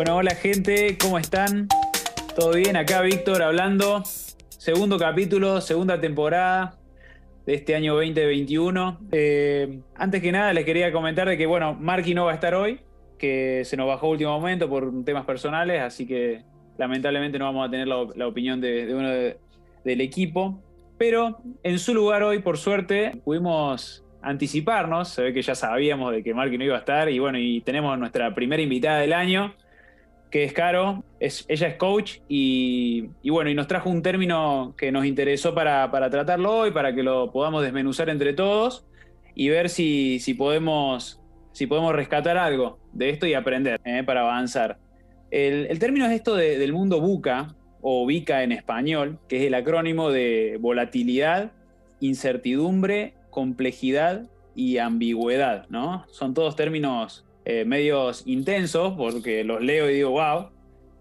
Bueno, hola gente, ¿cómo están? ¿Todo bien? Acá Víctor hablando. Segundo capítulo, segunda temporada de este año 2021. Eh, antes que nada les quería comentar de que, bueno, Marky no va a estar hoy, que se nos bajó último momento por temas personales, así que lamentablemente no vamos a tener la, opinión de, uno del equipo. Pero en su lugar hoy, por suerte, pudimos anticiparnos, se ve que ya sabíamos de que Marky no iba a estar y bueno, y tenemos nuestra primera invitada del año, que es Caro, ella es coach y, bueno, y nos trajo un término que nos interesó para, tratarlo hoy, para que lo podamos desmenuzar entre todos y ver si, si podemos, si podemos rescatar algo de esto y aprender eh, para avanzar. El, término es esto del mundo buca, o VICA en español, que es el acrónimo de volatilidad, incertidumbre, complejidad y ambigüedad, ¿no? Son todos términos eh, medios intensos, porque los leo y digo, wow.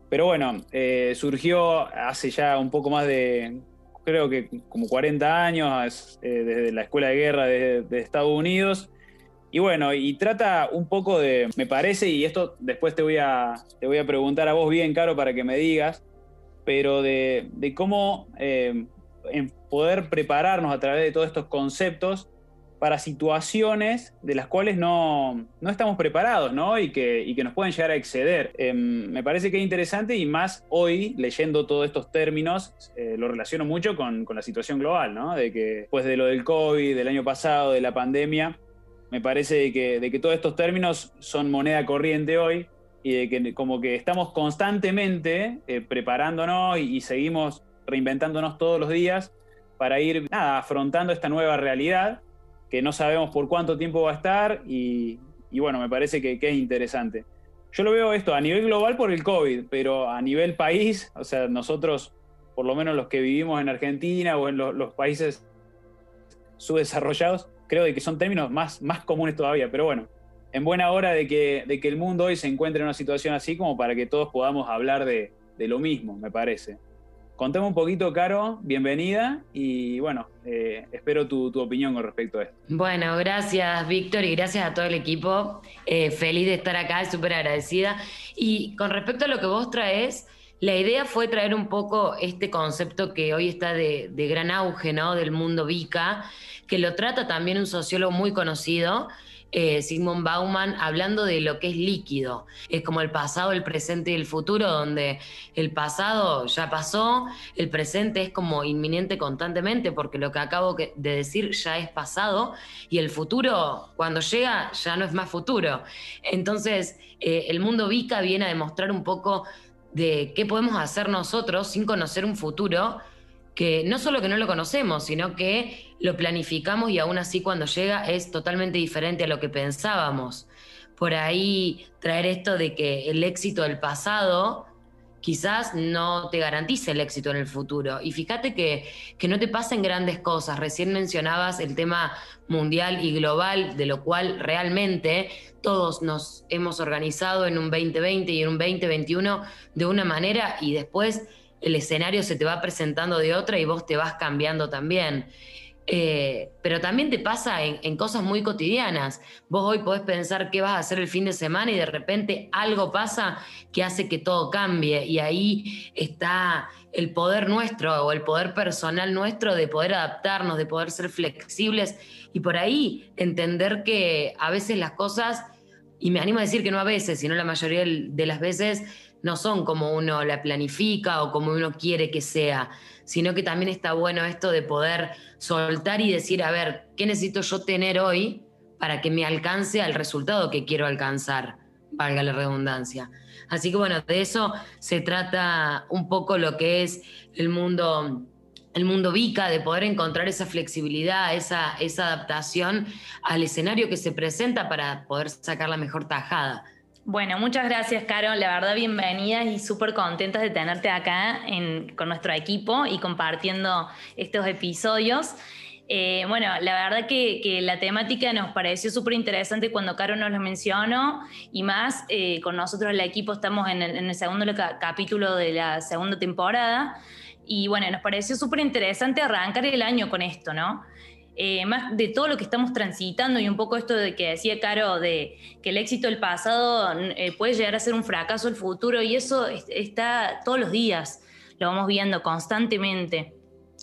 Pero bueno, eh, surgió hace ya un poco más de, creo que como 40 años, eh, desde la Escuela de Guerra de, Estados Unidos. Y bueno, y trata un poco de, me parece, y esto después te voy a, te voy a preguntar a vos bien, Caro, para que me digas, pero de, de cómo poder prepararnos a través de todos estos conceptos para situaciones de las cuales no, estamos preparados, ¿no? Y que, y que, nos pueden llegar a exceder. Em, me parece que es interesante y más hoy, leyendo todos estos términos, eh, lo relaciono mucho con, la situación global, ¿no? De que después de lo del COVID, del año pasado, de la pandemia, me parece de que, de que todos estos términos son moneda corriente hoy y de que como que estamos constantemente eh, preparándonos y, y seguimos reinventándonos todos los días para ir nada, afrontando esta nueva realidad que no sabemos por cuánto tiempo va a estar y, bueno, me parece que, es interesante. Yo lo veo esto a nivel global por el COVID, pero a nivel país, o sea, nosotros, por lo menos los que vivimos en Argentina o en los países subdesarrollados, creo que son términos más, más comunes todavía, pero bueno, en buena hora de que, de que el mundo hoy se encuentre en una situación así como para que todos podamos hablar de, de lo mismo, me parece. Contame un poquito, Caro, bienvenida y bueno, eh, espero tu, opinión con respecto a esto. Bueno, gracias Víctor y gracias a todo el equipo. Eh, feliz de estar acá, súper agradecida. Y con respecto a lo que vos traes, la idea fue traer un poco este concepto que hoy está de, de gran auge, ¿no? Del mundo VICA, que lo trata también un sociólogo muy conocido, eh, Sigmund Bauman hablando de lo que es líquido. Es como el pasado, el presente y el futuro, donde el pasado ya pasó, el presente es como inminente constantemente, porque lo que acabo de decir ya es pasado, y el futuro, cuando llega, ya no es más futuro. Entonces, eh, el mundo VICA viene a demostrar un poco de qué podemos hacer nosotros sin conocer un futuro que no solo que no lo conocemos, sino que lo planificamos y aún así cuando llega es totalmente diferente a lo que pensábamos. Por ahí traer esto de que el éxito del pasado quizás no te garantice el éxito en el futuro. Y fíjate que, que no te pasen grandes cosas. Recién mencionabas el tema mundial y global, de lo cual realmente todos nos hemos organizado en un 2020 y en un 2021 de una manera y después el escenario se te va presentando de otra y vos te vas cambiando también. Eh, pero también te pasa en, cosas muy cotidianas. Vos hoy podés pensar qué vas a hacer el fin de semana y de repente algo pasa que hace que todo cambie y ahí está el poder nuestro o el poder personal nuestro de poder adaptarnos, de poder ser flexibles y por ahí entender que a veces las cosas, y me animo a decir que no a veces, sino la mayoría de las veces, no son como uno la planifica o como uno quiere que sea, sino que también está bueno esto de poder soltar y decir, a ver, ¿qué necesito yo tener hoy para que me alcance al resultado que quiero alcanzar? Valga la redundancia. Así que bueno, de eso se trata un poco lo que es el mundo el mundo VICA, de poder encontrar esa flexibilidad, esa, esa adaptación al escenario que se presenta para poder sacar la mejor tajada. Bueno, muchas gracias, Caro. La verdad, bienvenidas y súper contentas de tenerte acá con nuestro equipo y compartiendo estos episodios. Eh, bueno, la verdad que, la temática nos pareció súper interesante cuando Caro nos lo mencionó y más eh, con nosotros el equipo estamos en el, segundo capítulo de la segunda temporada y bueno, nos pareció súper interesante arrancar el año con esto, ¿no? Eh, más de todo lo que estamos transitando y un poco esto de que decía Caro, de que el éxito del pasado eh, puede llegar a ser un fracaso el futuro y eso está todos los días, lo vamos viendo constantemente.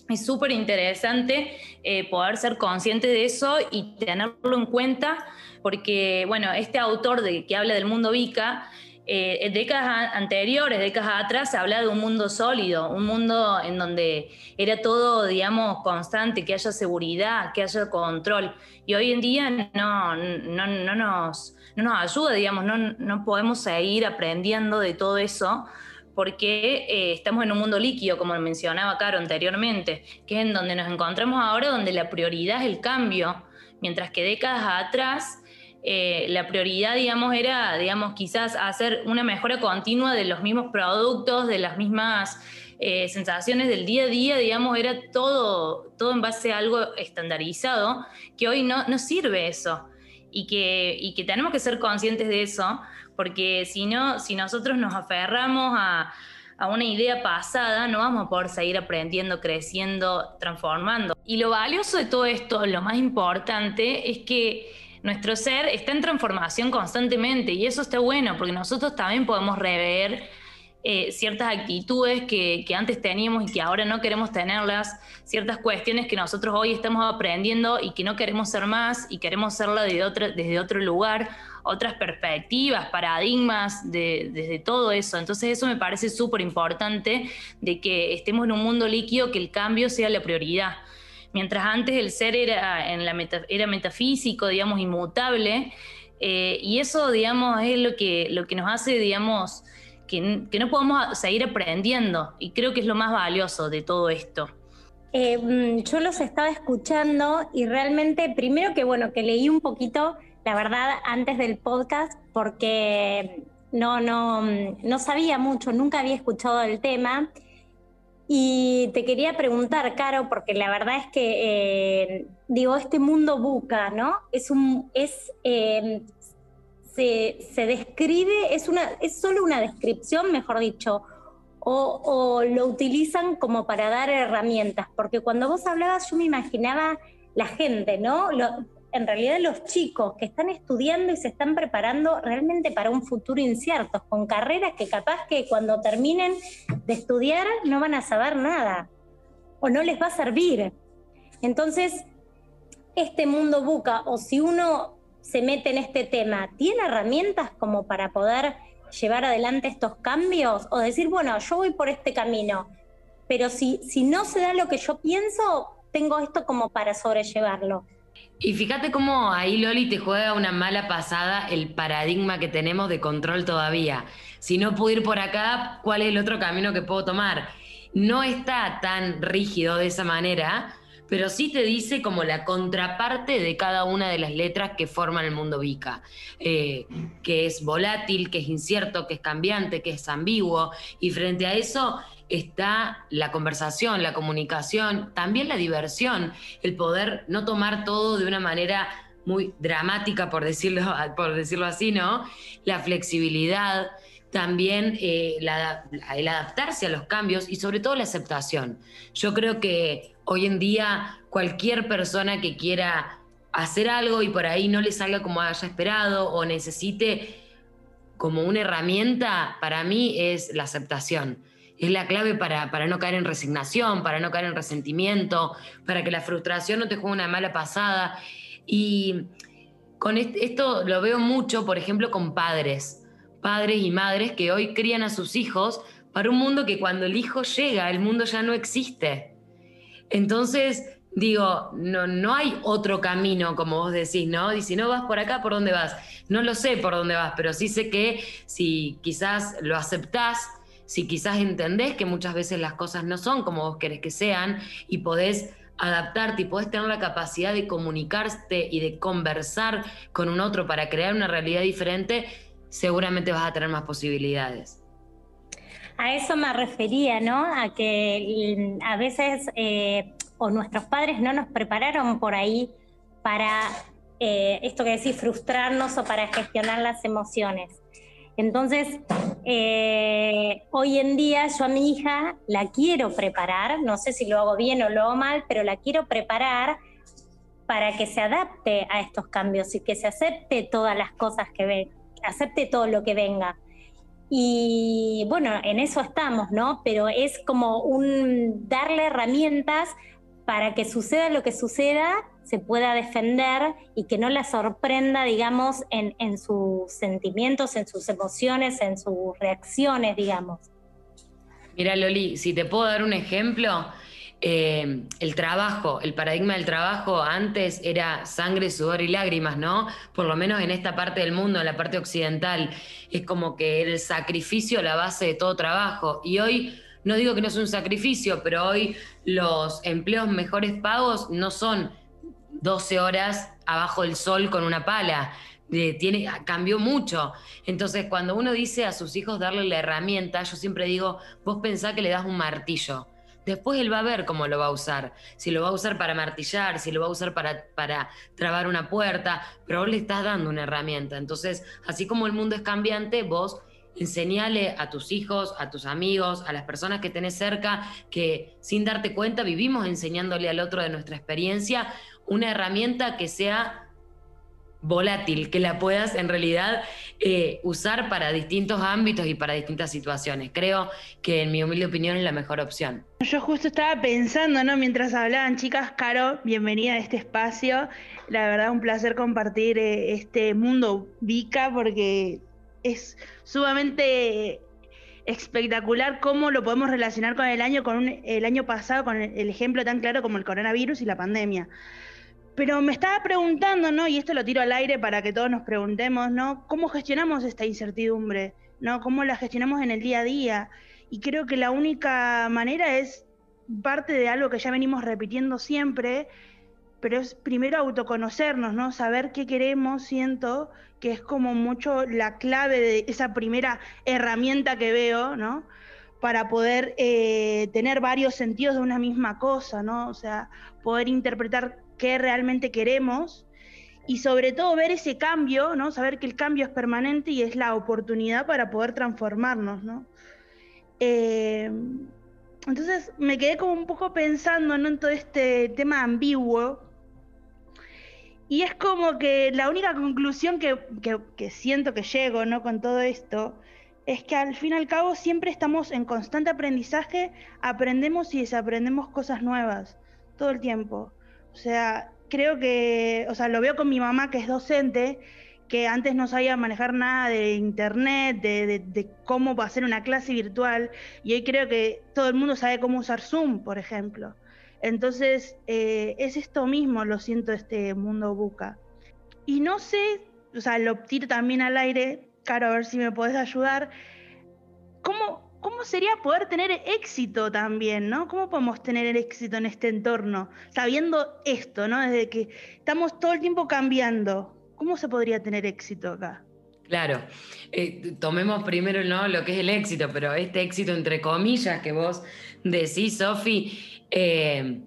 Es súper interesante eh, poder ser consciente de eso y tenerlo en cuenta porque, bueno, este autor de, que habla del mundo Vika, eh, en décadas anteriores, décadas atrás, se habla de un mundo sólido, un mundo en donde era todo, digamos, constante, que haya seguridad, que haya control. Y hoy en día no, no, no, nos, no nos ayuda, digamos, no, podemos seguir aprendiendo de todo eso porque eh, estamos en un mundo líquido, como mencionaba Caro anteriormente, que es en donde nos encontramos ahora, donde la prioridad es el cambio, mientras que décadas atrás eh, la prioridad, digamos, era, digamos, quizás hacer una mejora continua de los mismos productos, de las mismas eh, sensaciones del día a día, digamos, era todo, todo en base a algo estandarizado, que hoy no, no sirve eso. Y que, y que tenemos que ser conscientes de eso, porque si no, si nosotros nos aferramos a, una idea pasada, no vamos a poder seguir aprendiendo, creciendo, transformando. Y lo valioso de todo esto, lo más importante, es que nuestro ser está en transformación constantemente y eso está bueno porque nosotros también podemos rever eh, ciertas actitudes que, antes teníamos y que ahora no queremos tenerlas, ciertas cuestiones que nosotros hoy estamos aprendiendo y que no queremos ser más y queremos serla desde, desde otro lugar otras perspectivas, paradigmas, de, desde todo eso. Entonces eso me parece súper importante de que estemos en un mundo líquido, que el cambio sea la prioridad. Mientras antes el ser era, en la era metafísico, digamos, inmutable, eh, y eso, digamos, es lo que, lo que nos hace, digamos, que, no podemos seguir aprendiendo, y creo que es lo más valioso de todo esto. Eh, mm, yo los estaba escuchando y realmente, primero que bueno, que leí un poquito la verdad, antes del podcast, porque no, no, no sabía mucho, nunca había escuchado el tema. Y te quería preguntar, Caro, porque la verdad es que, eh, digo, este mundo buca, ¿no? Es un, es, eh, se, se, describe, es, una, es solo una descripción, mejor dicho, o, lo utilizan como para dar herramientas, porque cuando vos hablabas yo me imaginaba la gente, ¿no? En realidad los chicos que están estudiando y se están preparando realmente para un futuro incierto, con carreras que capaz que cuando terminen de estudiar no van a saber nada o no les va a servir. Entonces, este mundo buca, o si uno se mete en este tema, ¿tiene herramientas como para poder llevar adelante estos cambios? O decir, bueno, yo voy por este camino, pero si, si no se da lo que yo pienso, tengo esto como para sobrellevarlo. Y fíjate cómo ahí Loli te juega una mala pasada el paradigma que tenemos de control todavía. Si no puedo ir por acá, ¿cuál es el otro camino que puedo tomar? No está tan rígido de esa manera, pero sí te dice como la contraparte de cada una de las letras que forman el mundo Vika, eh, que es volátil, que es incierto, que es cambiante, que es ambiguo, y frente a eso está la conversación, la comunicación, también la diversión, el poder no tomar todo de una manera muy dramática, por decirlo, por decirlo así, ¿no? La flexibilidad, también eh, el adaptarse a los cambios y sobre todo la aceptación. Yo creo que hoy en día cualquier persona que quiera hacer algo y por ahí no le salga como haya esperado o necesite como una herramienta, para mí es la aceptación es la clave para, no caer en resignación, para no caer en resentimiento, para que la frustración no te juegue una mala pasada. Y con esto lo veo mucho, por ejemplo, con padres, padres y madres que hoy crían a sus hijos para un mundo que cuando el hijo llega, el mundo ya no existe. Entonces, digo, no, no hay otro camino, como vos decís, ¿no? Y si no vas por acá, ¿por dónde vas? No lo sé por dónde vas, pero sí sé que si quizás lo aceptás, si quizás entendés que muchas veces las cosas no son como vos querés que sean y podés adaptarte y podés tener la capacidad de comunicarte y de conversar con un otro para crear una realidad diferente, seguramente vas a tener más posibilidades. A eso me refería, ¿no? A que mm, a veces eh, o nuestros padres no nos prepararon por ahí para eh, esto que decís, frustrarnos o para gestionar las emociones. Entonces, eh, hoy en día yo a mi hija la quiero preparar, no sé si lo hago bien o lo hago mal, pero la quiero preparar para que se adapte a estos cambios y que se acepte todas las cosas que ve, acepte todo lo que venga. Y bueno, en eso estamos, ¿no? Pero es como un darle herramientas para que suceda lo que suceda, se pueda defender y que no la sorprenda, digamos, en, en sus sentimientos, en sus emociones, en sus reacciones, digamos. Mira, Loli, si te puedo dar un ejemplo, eh, el trabajo, el paradigma del trabajo antes era sangre, sudor y lágrimas, ¿no? Por lo menos en esta parte del mundo, en la parte occidental, es como que el sacrificio la base de todo trabajo. Y hoy, no digo que no es un sacrificio, pero hoy los empleos mejores pagos no son 12 horas abajo del sol con una pala. Tiene, cambió mucho. Entonces, cuando uno dice a sus hijos darle la herramienta, yo siempre digo, vos pensá que le das un martillo Después él va a ver cómo lo va a usar. Si lo va a usar para martillar, si lo va a usar para, para trabar una puerta, pero vos le estás dando una herramienta. Entonces, así como el mundo es cambiante, vos enseñale a tus hijos, a tus amigos, a las personas que tenés cerca, que sin darte cuenta vivimos enseñándole al otro de nuestra experiencia una herramienta que sea volátil, que la puedas en realidad eh, usar para distintos ámbitos y para distintas situaciones. Creo que en mi humilde opinión es la mejor opción. Yo justo estaba pensando, ¿no? Mientras hablaban, chicas, Caro, bienvenida a este espacio. La verdad, un placer compartir eh, este mundo Vika porque es sumamente espectacular cómo lo podemos relacionar con el año, con el año pasado, con el ejemplo tan claro como el coronavirus y la pandemia. Pero me estaba preguntando, ¿no? Y esto lo tiro al aire para que todos nos preguntemos, ¿no? ¿Cómo gestionamos esta incertidumbre? ¿No? ¿Cómo la gestionamos en el día a día? Y creo que la única manera es parte de algo que ya venimos repitiendo siempre, pero es primero autoconocernos, ¿no? Saber qué queremos, siento que es como mucho la clave de esa primera herramienta que veo, ¿no? Para poder eh, tener varios sentidos de una misma cosa, ¿no? O sea, poder interpretar qué realmente queremos y sobre todo ver ese cambio, ¿no? Saber que el cambio es permanente y es la oportunidad para poder transformarnos, ¿no? Eh, entonces me quedé como un poco pensando en todo este tema ambiguo y es como que la única conclusión que, que, siento que llego ¿no? con todo esto es que al fin y al cabo siempre estamos en constante aprendizaje, aprendemos y desaprendemos cosas nuevas todo el tiempo. O sea, creo que, o sea, lo veo con mi mamá que es docente, que antes no sabía manejar nada de internet, de, cómo hacer una clase virtual, y hoy creo que todo el mundo sabe cómo usar Zoom, por ejemplo. Entonces, eh, es esto mismo, lo siento, este mundo buca. Y no sé, o sea, lo tiro también al aire, Caro, a ver si me podés ayudar. ¿Cómo, ¿cómo sería poder tener éxito también, ¿no? ¿Cómo podemos tener el éxito en este entorno? Sabiendo esto, ¿no? Desde que estamos todo el tiempo cambiando, ¿cómo se podría tener éxito acá? Claro, eh, tomemos primero ¿no? lo que es el éxito, pero este éxito entre comillas que vos decís, Sofi, eh,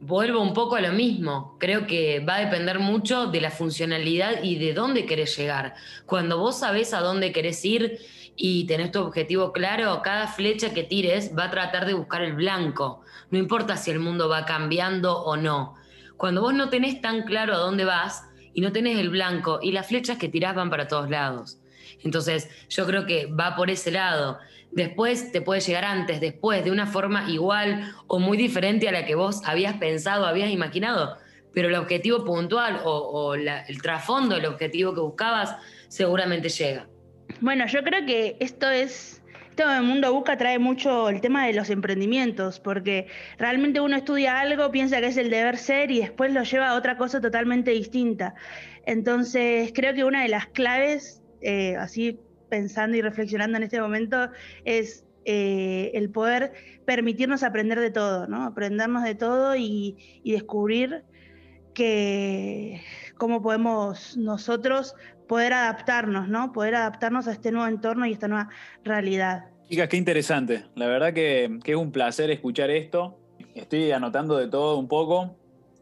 vuelvo un poco a lo mismo. Creo que va a depender mucho de la funcionalidad y de dónde querés llegar. Cuando vos sabés a dónde querés ir, y tenés tu objetivo claro, cada flecha que tires va a tratar de buscar el blanco. No importa si el mundo va cambiando o no. Cuando vos no tenés tan claro a dónde vas y no tenés el blanco y las flechas que tirás van para todos lados. Entonces yo creo que va por ese lado. Después te puede llegar antes, después, de una forma igual o muy diferente a la que vos habías pensado, habías imaginado. Pero el objetivo puntual o, el trasfondo, el objetivo que buscabas, seguramente llega. Bueno, yo creo que esto es, esto el mundo busca trae mucho el tema de los emprendimientos, porque realmente uno estudia algo, piensa que es el deber ser y después lo lleva a otra cosa totalmente distinta. Entonces, creo que una de las claves, eh, así pensando y reflexionando en este momento, es eh, el poder permitirnos aprender de todo, ¿no? Aprendernos de todo y, y descubrir que cómo podemos nosotros poder adaptarnos, ¿no? Poder adaptarnos a este nuevo entorno y esta nueva realidad. Chicas, qué interesante. La verdad que, es un placer escuchar esto. Estoy anotando de todo un poco.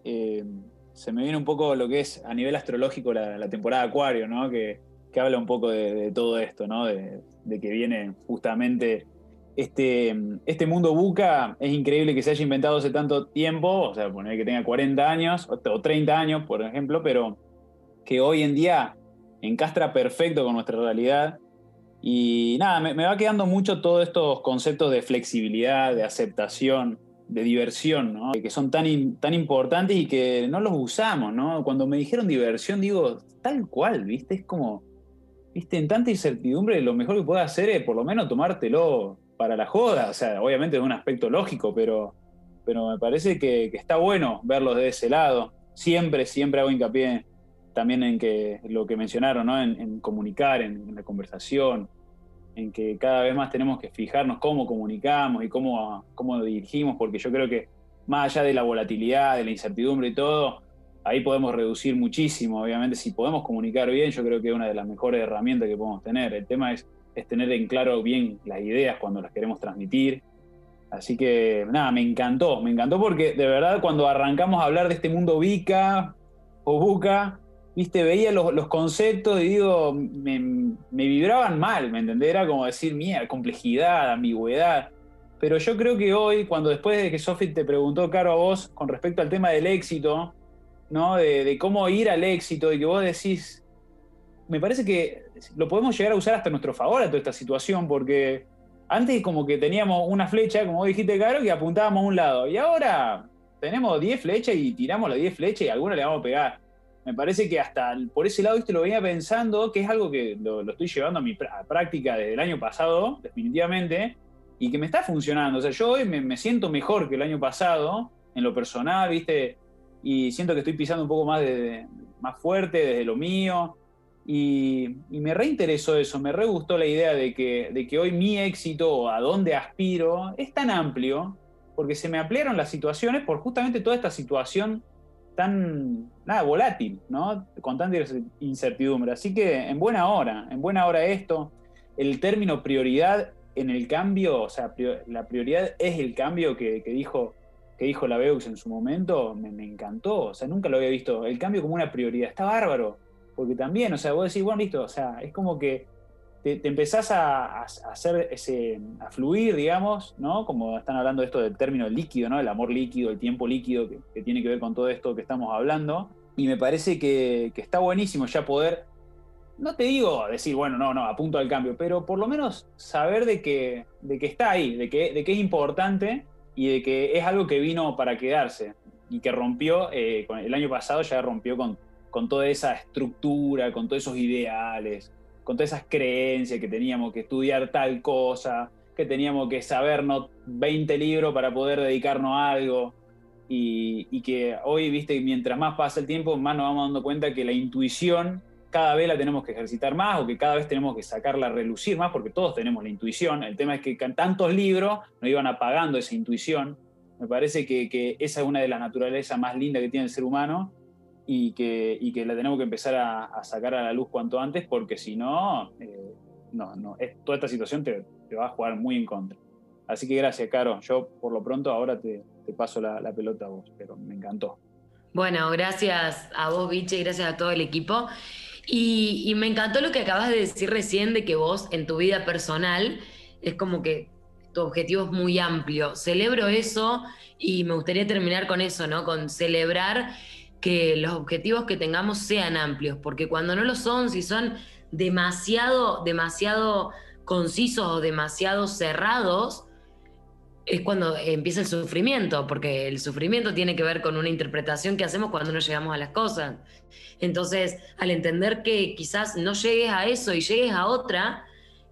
Eh, se me viene un poco lo que es a nivel astrológico la, temporada Acuario, ¿no? Que, habla un poco de, todo esto, ¿no? De, que viene justamente este, este mundo buca es increíble que se haya inventado hace tanto tiempo, o sea, poner que tenga 40 años o 30 años, por ejemplo, pero que hoy en día encastra perfecto con nuestra realidad. Y nada, me, va quedando mucho todos estos conceptos de flexibilidad, de aceptación, de diversión, que son tan, tan importantes y que no los usamos. ¿no? Cuando me dijeron diversión, digo, tal cual, ¿viste? Es como, ¿viste? En tanta incertidumbre, lo mejor que puedo hacer es por lo menos tomártelo para la joda. O sea, obviamente es un aspecto lógico, pero, pero me parece que, está bueno verlo de ese lado. Siempre, siempre hago hincapié también en que lo que mencionaron, ¿no? en, comunicar, en, la conversación, en que cada vez más tenemos que fijarnos cómo comunicamos y cómo, cómo dirigimos, porque yo creo que más allá de la volatilidad, de la incertidumbre y todo, ahí podemos reducir muchísimo. Obviamente, si podemos comunicar bien, yo creo que es una de las mejores herramientas que podemos tener. El tema es, es tener en claro bien las ideas cuando las queremos transmitir. Así que, nada, me encantó, me encantó porque de verdad cuando arrancamos a hablar de este mundo Vica o Buca, viste, veía los, conceptos y digo, me, vibraban mal, ¿me entendés? Era como decir, mía, complejidad, ambigüedad. Pero yo creo que hoy, cuando después de que Sofi te preguntó, Caro, a vos, con respecto al tema del éxito, ¿no? De, cómo ir al éxito y que vos decís, me parece que lo podemos llegar a usar hasta nuestro favor a toda esta situación, porque antes como que teníamos una flecha, como vos dijiste, Caro, que apuntábamos a un lado, y ahora tenemos 10 flechas y tiramos las 10 flechas y alguna le vamos a pegar. Me parece que hasta por ese lado, viste, lo venía pensando, que es algo que lo, estoy llevando a mi práctica desde el año pasado, definitivamente, y que me está funcionando. O sea, yo hoy me, siento mejor que el año pasado, en lo personal, viste, y siento que estoy pisando un poco más, de, más fuerte desde lo mío. Y, me reinteresó eso, me re gustó la idea de que, de que hoy mi éxito a dónde aspiro es tan amplio, porque se me ampliaron las situaciones por justamente toda esta situación tan, nada, volátil, ¿no? Con tanta incertidumbre. Así que en buena hora, en buena hora esto, el término prioridad en el cambio, o sea, la prioridad es el cambio que, dijo que dijo la Beux en su momento, me, encantó. O sea, nunca lo había visto. El cambio como una prioridad. Está bárbaro. Porque también, o sea, vos decís, bueno, listo, o sea, es como que te, empezás a, hacer ese, a fluir, digamos, ¿no? Como están hablando de esto del término líquido, ¿no? El amor líquido, el tiempo líquido, que, tiene que ver con todo esto que estamos hablando. Y me parece que, está buenísimo ya poder, no te digo decir, bueno, no, no, apunto al cambio, pero por lo menos saber de que, de que está ahí, de que, de que es importante y de que es algo que vino para quedarse y que rompió, eh, el año pasado ya rompió con, con toda esa estructura, con todos esos ideales, con todas esas creencias que teníamos que estudiar tal cosa, que teníamos que sabernos 20 libros para poder dedicarnos a algo. Y, que hoy, viste, mientras más pasa el tiempo, más nos vamos dando cuenta que la intuición cada vez la tenemos que ejercitar más o que cada vez tenemos que sacarla a relucir más, porque todos tenemos la intuición. El tema es que tantos libros nos iban apagando esa intuición. Me parece que, esa es una de las naturalezas más lindas que tiene el ser humano y que, y que la tenemos que empezar a, sacar a la luz cuanto antes, porque si no, eh, no, no toda esta situación te, va a jugar muy en contra. Así que gracias, Caro. Yo por lo pronto ahora te, paso la, la pelota a vos, pero me encantó. Bueno, gracias a vos, Biche, y gracias a todo el equipo. Y, me encantó lo que acabas de decir recién de que vos en tu vida personal es como que tu objetivo es muy amplio. Celebro eso y me gustaría terminar con eso, ¿no? Con celebrar que los objetivos que tengamos sean amplios, porque cuando no lo son, si son demasiado, demasiado concisos o demasiado cerrados, es cuando empieza el sufrimiento, porque el sufrimiento tiene que ver con una interpretación que hacemos cuando no llegamos a las cosas. Entonces, al entender que quizás no llegues a eso y llegues a otra,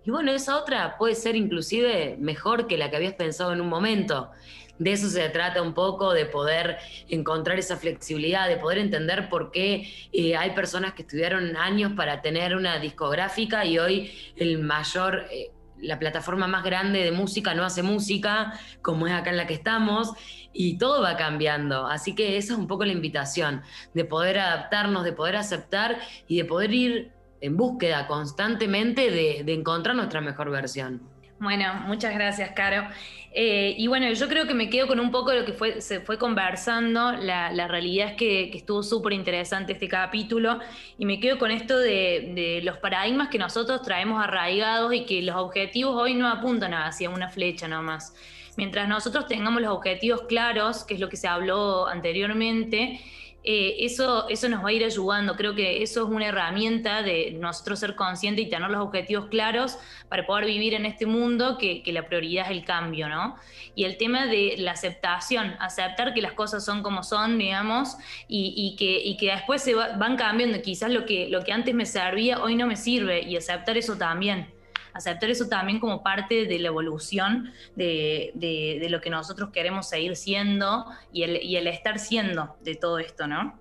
y bueno, esa otra puede ser inclusive mejor que la que habías pensado en un momento. De eso se trata un poco, de poder encontrar esa flexibilidad, de poder entender por qué eh, hay personas que estudiaron años para tener una discográfica y hoy el mayor... Eh, la plataforma más grande de música no hace música, como es acá en la que estamos, y todo va cambiando. Así que esa es un poco la invitación, de poder adaptarnos, de poder aceptar y de poder ir en búsqueda constantemente de, encontrar nuestra mejor versión. Bueno, muchas gracias, Caro. Eh, y bueno, yo creo que me quedo con un poco de lo que fue, se fue conversando. La, realidad es que, estuvo súper interesante este capítulo y me quedo con esto de, de, los paradigmas que nosotros traemos arraigados y que los objetivos hoy no apuntan hacia una flecha nomás. Mientras nosotros tengamos los objetivos claros, que es lo que se habló anteriormente, eh, eso, eso nos va a ir ayudando. Creo que eso es una herramienta de nosotros ser conscientes y tener los objetivos claros para poder vivir en este mundo que, la prioridad es el cambio, ¿no? Y el tema de la aceptación, aceptar que las cosas son como son, digamos, y, que, que después se van cambiando. Quizás lo que, lo que antes me servía hoy no me sirve y aceptar eso también aceptar eso también como parte de la evolución de, lo que nosotros queremos seguir siendo y el, estar siendo de todo esto, ¿no?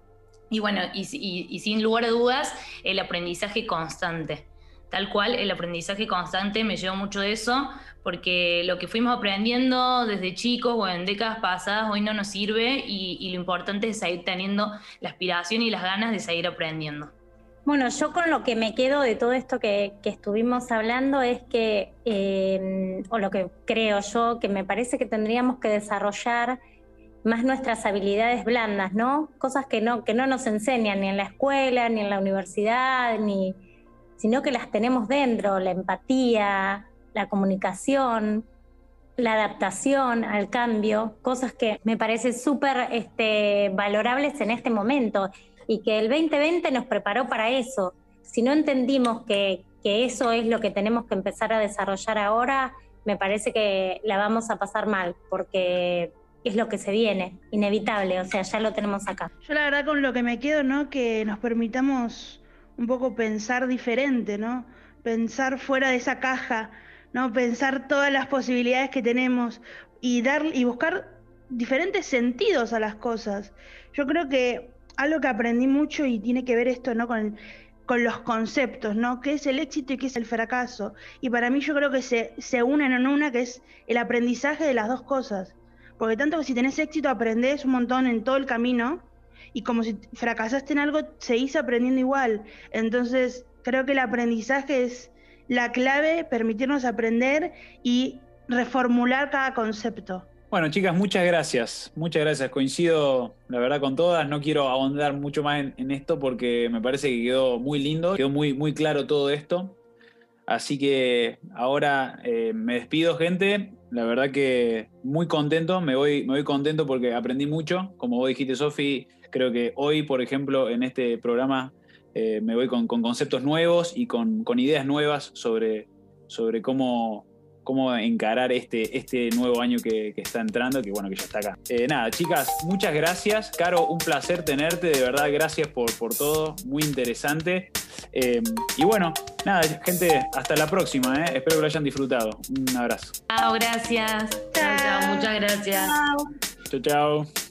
Y bueno, y, sin lugar a dudas, el aprendizaje constante. Tal cual, el aprendizaje constante me llevó mucho de eso, porque lo que fuimos aprendiendo desde chicos o en décadas pasadas hoy no nos sirve y, y lo importante es seguir teniendo la aspiración y las ganas de seguir aprendiendo. Bueno, yo con lo que me quedo de todo esto que, estuvimos hablando es que, em, o lo que creo yo, que me parece que tendríamos que desarrollar más nuestras habilidades blandas, ¿no? Cosas que no, que no nos enseñan ni en la escuela, ni en la universidad, ni, sino que las tenemos dentro, la empatía, la comunicación, la adaptación al cambio, cosas que me parecen súper este, valorables en este momento y que el 2020 nos preparó para eso. Si no entendimos que, eso es lo que tenemos que empezar a desarrollar ahora, me parece que la vamos a pasar mal, porque es lo que se viene, inevitable, o sea, ya lo tenemos acá. Yo la verdad con lo que me quedo, ¿no? Que nos permitamos un poco pensar diferente, ¿no? Pensar fuera de esa caja, ¿no? Pensar todas las posibilidades que tenemos y dar y buscar diferentes sentidos a las cosas. Yo creo que algo que aprendí mucho y tiene que ver esto, ¿no? Con, con los conceptos, ¿no? ¿Qué es el éxito y qué es el fracaso? Y para mí yo creo que se, se unen en una que es el aprendizaje de las dos cosas. Porque tanto que si tenés éxito aprendés un montón en todo el camino y como si fracasaste en algo, seguís aprendiendo igual. Entonces creo que el aprendizaje es la clave, permitirnos aprender y reformular cada concepto. Bueno, chicas, muchas gracias. Muchas gracias. Coincido, la verdad, con todas. No quiero ahondar mucho más en, esto porque me parece que quedó muy lindo, quedó muy, muy claro todo esto. Así que ahora eh, me despido, gente. La verdad que muy contento, me voy, me voy contento porque aprendí mucho. Como vos dijiste, Sofi, creo que hoy, por ejemplo, en este programa eh, me voy con, conceptos nuevos y con, con ideas nuevas sobre, sobre cómo cómo encarar este, este nuevo año que, está entrando, que bueno, que ya está acá. Eh, nada, chicas, muchas gracias. Caro, un placer tenerte, de verdad, gracias por, por todo, muy interesante. Eh, y bueno, nada, gente, hasta la próxima, eh. espero que lo hayan disfrutado. Un abrazo. Chao, gracias. Chao, chao, muchas gracias. Chao, chao.